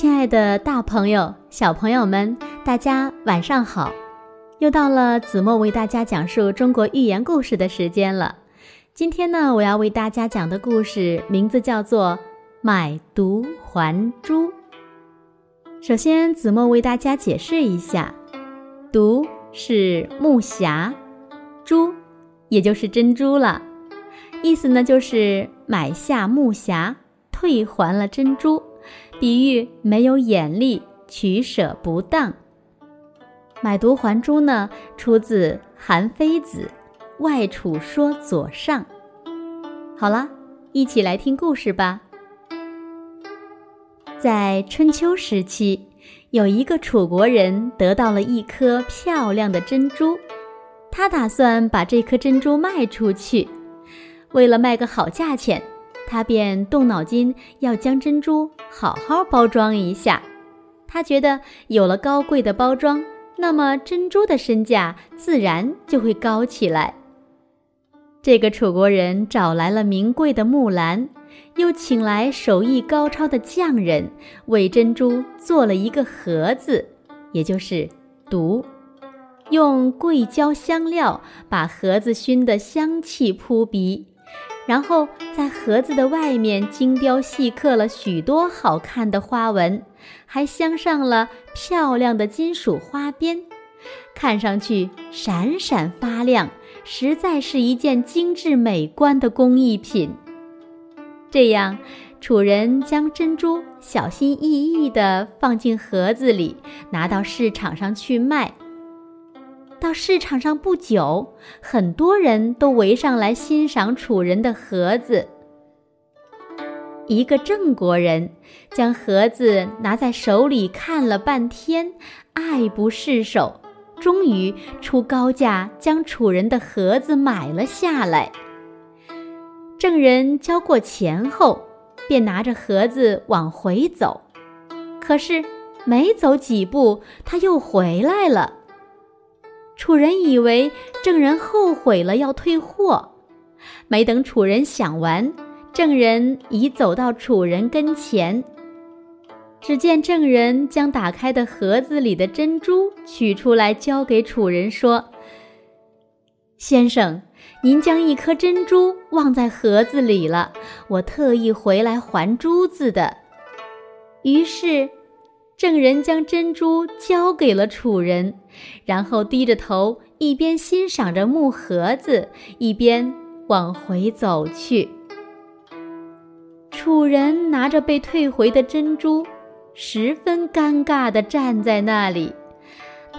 亲爱的大朋友、小朋友们，大家晚上好！又到了子墨为大家讲述中国寓言故事的时间了。今天呢，我要为大家讲的故事名字叫做《买椟还珠》。首先，子墨为大家解释一下，椟是木匣，珠也就是珍珠了。意思呢，就是买下木匣，退还了珍珠。比喻没有眼力，取舍不当。买椟还珠呢，出自《韩非子·外储说左上》。好了，一起来听故事吧。在春秋时期，有一个楚国人得到了一颗漂亮的珍珠，他打算把这颗珍珠卖出去，为了卖个好价钱。他便动脑筋，要将珍珠好好包装一下。他觉得有了高贵的包装，那么珍珠的身价自然就会高起来。这个楚国人找来了名贵的木兰，又请来手艺高超的匠人，为珍珠做了一个盒子，也就是毒，用桂胶香料把盒子熏得香气扑鼻。然后在盒子的外面精雕细刻了许多好看的花纹，还镶上了漂亮的金属花边，看上去闪闪发亮，实在是一件精致美观的工艺品。这样，楚人将珍珠小心翼翼地放进盒子里，拿到市场上去卖。到市场上不久，很多人都围上来欣赏楚人的盒子。一个郑国人将盒子拿在手里看了半天，爱不释手，终于出高价将楚人的盒子买了下来。郑人交过钱后，便拿着盒子往回走，可是没走几步，他又回来了。楚人以为郑人后悔了，要退货。没等楚人想完，郑人已走到楚人跟前。只见郑人将打开的盒子里的珍珠取出来，交给楚人说：“先生，您将一颗珍珠忘在盒子里了，我特意回来还珠子的。”于是。郑人将珍珠交给了楚人，然后低着头，一边欣赏着木盒子，一边往回走去。楚人拿着被退回的珍珠，十分尴尬地站在那里。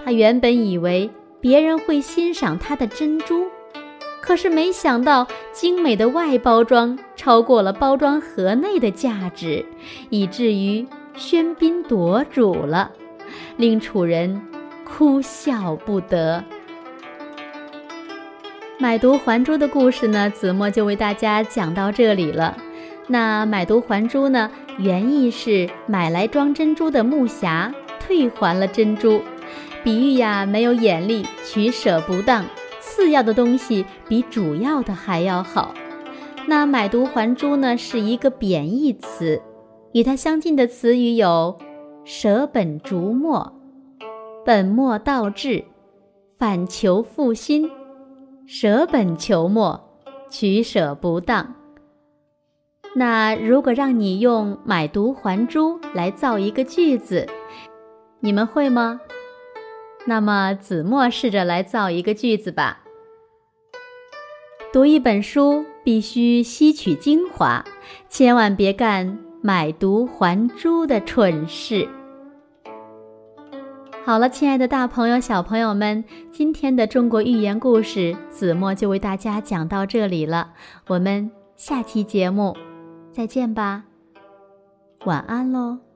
他原本以为别人会欣赏他的珍珠，可是没想到精美的外包装超过了包装盒内的价值，以至于。喧宾夺主了，令楚人哭笑不得。买椟还珠的故事呢，子墨就为大家讲到这里了。那买椟还珠呢，原意是买来装珍珠的木匣退还了珍珠，比喻呀没有眼力，取舍不当，次要的东西比主要的还要好。那买椟还珠呢，是一个贬义词。与它相近的词语有“舍本逐末”、“本末倒置”、“反求复心”、“舍本求末”、“取舍不当”。那如果让你用“买椟还珠”来造一个句子，你们会吗？那么子墨试着来造一个句子吧。读一本书必须吸取精华，千万别干。买椟还珠的蠢事。好了，亲爱的大朋友、小朋友们，今天的中国寓言故事，子墨就为大家讲到这里了。我们下期节目再见吧，晚安喽。